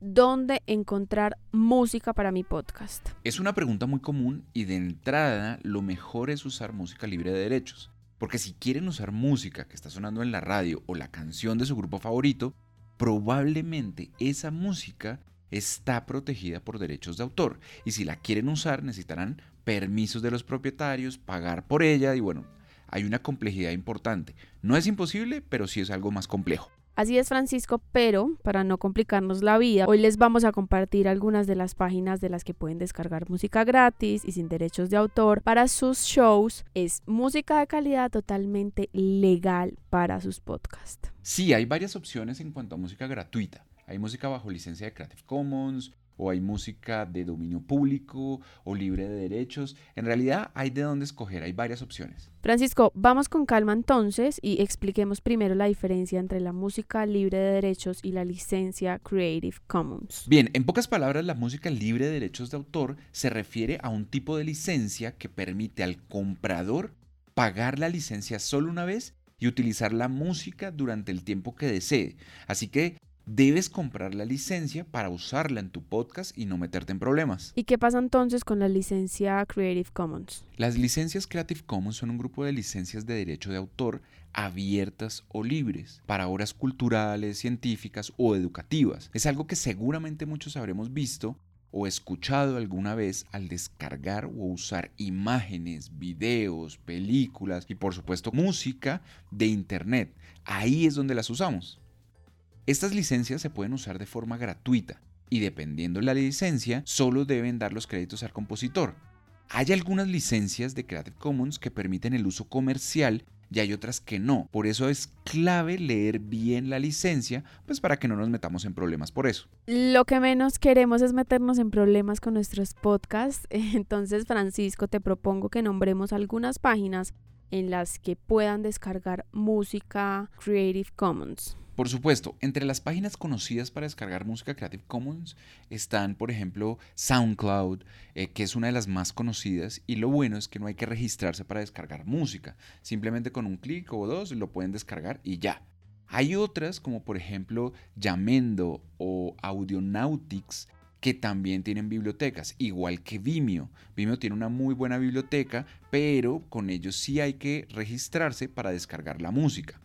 dónde encontrar música para mi podcast? Es una pregunta muy común y de entrada lo mejor es usar música libre de derechos. Porque si quieren usar música que está sonando en la radio o la canción de su grupo favorito, probablemente esa música está protegida por derechos de autor. Y si la quieren usar necesitarán permisos de los propietarios, pagar por ella y bueno, hay una complejidad importante. No es imposible, pero sí es algo más complejo. Así es, Francisco, pero para no complicarnos la vida, hoy les vamos a compartir algunas de las páginas de las que pueden descargar música gratis y sin derechos de autor para sus shows. Es música de calidad totalmente legal para sus podcasts. Sí, hay varias opciones en cuanto a música gratuita. Hay música bajo licencia de Creative Commons, o hay música de dominio público o libre de derechos. En realidad hay de dónde escoger, hay varias opciones. Francisco, vamos con calma entonces y expliquemos primero la diferencia entre la música libre de derechos y la licencia Creative Commons. Bien, en pocas palabras, la música libre de derechos de autor se refiere a un tipo de licencia que permite al comprador pagar la licencia solo una vez y utilizar la música durante el tiempo que desee. Así que debes comprar la licencia para usarla en tu podcast y no meterte en problemas. ¿Y qué pasa entonces con la licencia Creative Commons? Las licencias Creative Commons son un grupo de licencias de derecho de autor abiertas o libres para obras culturales, científicas o educativas. Es algo que seguramente muchos habremos visto o escuchado alguna vez al descargar o usar imágenes, videos, películas y por supuesto música de Internet. Ahí es donde las usamos. Estas licencias se pueden usar de forma gratuita y dependiendo de la licencia, solo deben dar los créditos al compositor. Hay algunas licencias de Creative Commons que permiten el uso comercial y hay otras que no. Por eso es clave leer bien la licencia, pues para que no nos metamos en problemas por eso. Lo que menos queremos es meternos en problemas con nuestros podcasts. Entonces, Francisco, te propongo que nombremos algunas páginas en las que puedan descargar música Creative Commons. Por supuesto, entre las páginas conocidas para descargar música Creative Commons están, por ejemplo, SoundCloud, eh, que es una de las más conocidas, y lo bueno es que no hay que registrarse para descargar música. Simplemente con un clic o dos lo pueden descargar y ya. Hay otras, como por ejemplo Yamendo o Audionautics, que también tienen bibliotecas, igual que Vimeo. Vimeo tiene una muy buena biblioteca, pero con ellos sí hay que registrarse para descargar la música.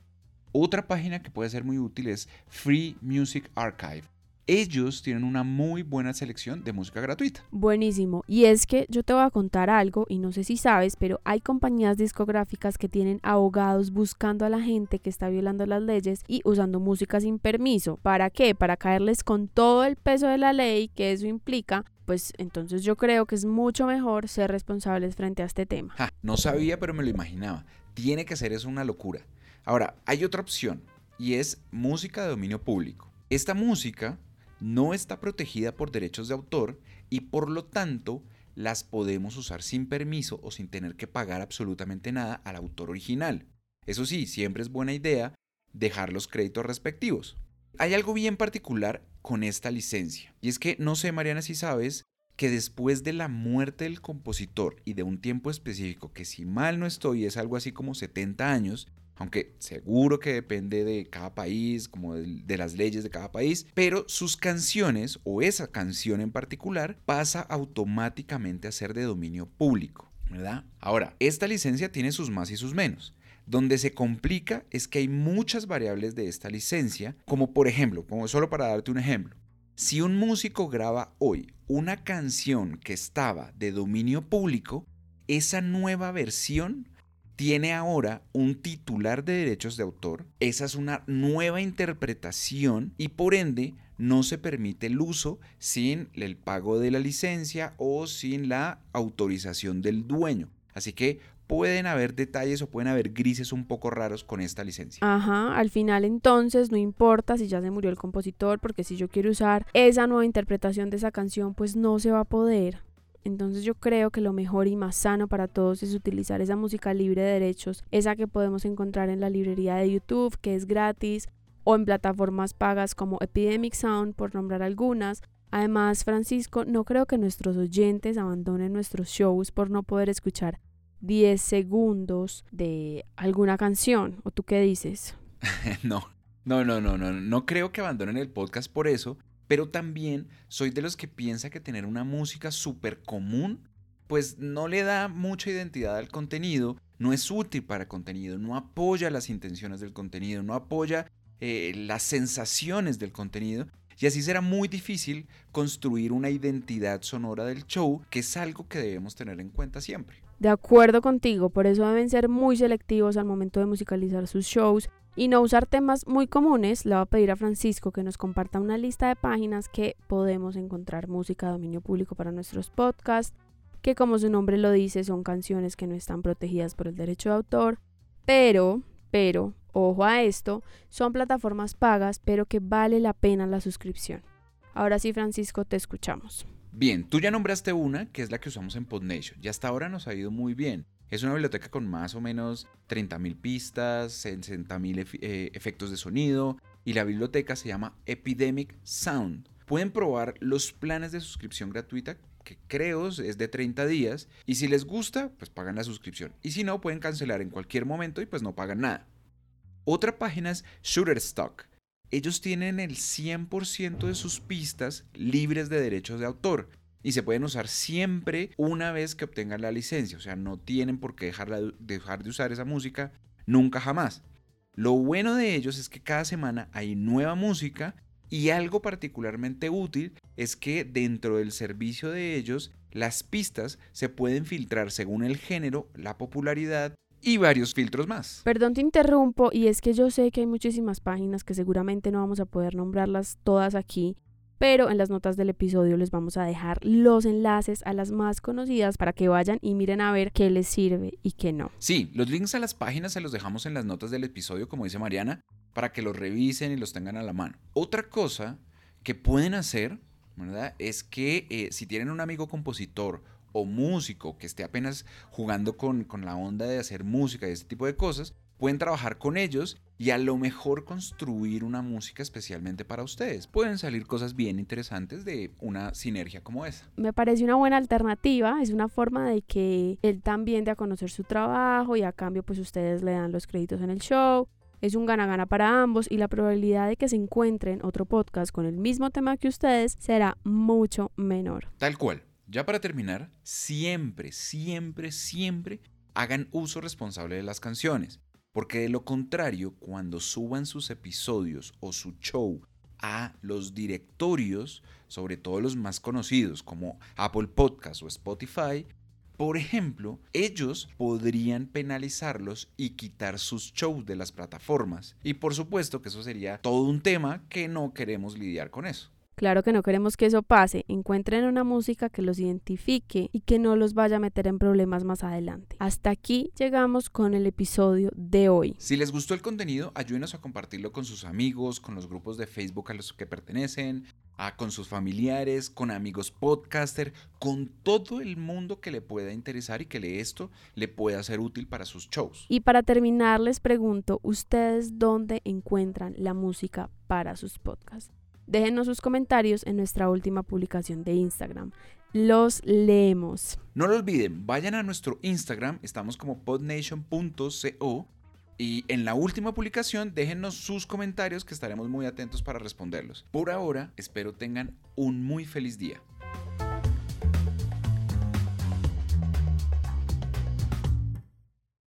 Otra página que puede ser muy útil es Free Music Archive. Ellos tienen una muy buena selección de música gratuita. Buenísimo. Y es que yo te voy a contar algo, y no sé si sabes, pero hay compañías discográficas que tienen abogados buscando a la gente que está violando las leyes y usando música sin permiso. ¿Para qué? Para caerles con todo el peso de la ley que eso implica pues entonces yo creo que es mucho mejor ser responsables frente a este tema. no sabía, pero me lo imaginaba. Tiene que ser eso una locura. Ahora, hay otra opción y es música de dominio público. Esta música no está protegida por derechos de autor y por lo tanto las podemos usar sin permiso o sin tener que pagar absolutamente nada al autor original. Eso sí, siempre es buena idea dejar los créditos respectivos. Hay algo bien particular con esta licencia, y es que no sé, Mariana, si sabes que después de la muerte del compositor y de un tiempo específico, que si mal no estoy es algo así como 70 años, aunque seguro que depende de cada país, como de, las leyes de cada país, pero sus canciones o esa canción en particular pasa automáticamente a ser de dominio público, ¿verdad? Ahora, esta licencia tiene sus más y sus menos. Donde se complica es que hay muchas variables de esta licencia, como por ejemplo, como solo para darte un ejemplo, si un músico graba hoy una canción que estaba de dominio público, esa nueva versión tiene ahora un titular de derechos de autor, esa es una nueva interpretación y por ende no se permite el uso sin el pago de la licencia o sin la autorización del dueño. Así que pueden haber detalles o pueden haber grises un poco raros con esta licencia. Ajá, al final entonces no importa si ya se murió el compositor, porque si yo quiero usar esa nueva interpretación de esa canción, pues no se va a poder. Entonces yo creo que lo mejor y más sano para todos es utilizar esa música libre de derechos, esa que podemos encontrar en la librería de YouTube, que es gratis, o en plataformas pagas como Epidemic Sound, por nombrar algunas. Además, Francisco, no creo que nuestros oyentes abandonen nuestros shows por no poder escuchar 10 segundos de alguna canción. ¿O tú qué dices? no, no, no, no, no, no creo que abandonen el podcast por eso, pero también soy de los que piensa que tener una música súper común, pues no le da mucha identidad al contenido, no es útil para contenido, no apoya las intenciones del contenido, no apoya eh, las sensaciones del contenido. Y así será muy difícil construir una identidad sonora del show, que es algo que debemos tener en cuenta siempre. De acuerdo contigo, por eso deben ser muy selectivos al momento de musicalizar sus shows y no usar temas muy comunes, le voy a pedir a Francisco que nos comparta una lista de páginas que podemos encontrar música de dominio público para nuestros podcasts, que como su nombre lo dice son canciones que no están protegidas por el derecho de autor, pero, pero, ojo a esto, son plataformas pagas, pero que vale la pena la suscripción. Ahora sí, Francisco, te escuchamos. Bien, tú ya nombraste una, que es la que usamos en PodNation, y hasta ahora nos ha ido muy bien. Es una biblioteca con más o menos 30.000 pistas, 60.000 eh, efectos de sonido y la biblioteca se llama Epidemic Sound. Pueden probar los planes de suscripción gratuita que creo es de 30 días y si les gusta pues pagan la suscripción y si no pueden cancelar en cualquier momento y pues no pagan nada. Otra página es Shutterstock. Ellos tienen el 100% de sus pistas libres de derechos de autor y se pueden usar siempre una vez que obtengan la licencia. O sea, no tienen por qué dejar, dejar de usar esa música nunca jamás. Lo bueno de ellos es que cada semana hay nueva música y algo particularmente útil es que dentro del servicio de ellos las pistas se pueden filtrar según el género, la popularidad y varios filtros más. Perdón te interrumpo y es que yo sé que hay muchísimas páginas que seguramente no vamos a poder nombrarlas todas aquí, pero en las notas del episodio les vamos a dejar los enlaces a las más conocidas para que vayan y miren a ver qué les sirve y qué no. Sí, los links a las páginas se los dejamos en las notas del episodio, como dice Mariana, para que los revisen y los tengan a la mano. Otra cosa que pueden hacer, ¿verdad? Es que eh, si tienen un amigo compositor o músico que esté apenas jugando con, con la onda de hacer música y ese tipo de cosas, pueden trabajar con ellos y a lo mejor construir una música especialmente para ustedes. Pueden salir cosas bien interesantes de una sinergia como esa. Me parece una buena alternativa, es una forma de que él también dé a conocer su trabajo y a cambio pues ustedes le dan los créditos en el show. Es un gana-gana para ambos y la probabilidad de que se encuentren otro podcast con el mismo tema que ustedes será mucho menor. Tal cual. Ya para terminar, siempre, siempre, siempre hagan uso responsable de las canciones. Porque de lo contrario, cuando suban sus episodios o su show a los directorios, sobre todo los más conocidos como Apple Podcast o Spotify, por ejemplo, ellos podrían penalizarlos y quitar sus shows de las plataformas. Y por supuesto que eso sería todo un tema que no queremos lidiar con eso. Claro que no queremos que eso pase. Encuentren una música que los identifique y que no los vaya a meter en problemas más adelante. Hasta aquí llegamos con el episodio de hoy. Si les gustó el contenido, ayúdenos a compartirlo con sus amigos, con los grupos de Facebook a los que pertenecen, a, con sus familiares, con amigos podcaster, con todo el mundo que le pueda interesar y que le esto le pueda ser útil para sus shows. Y para terminar, les pregunto, ¿ustedes dónde encuentran la música para sus podcasts? Déjenos sus comentarios en nuestra última publicación de Instagram. Los leemos. No lo olviden, vayan a nuestro Instagram, estamos como podnation.co y en la última publicación déjenos sus comentarios que estaremos muy atentos para responderlos. Por ahora, espero tengan un muy feliz día.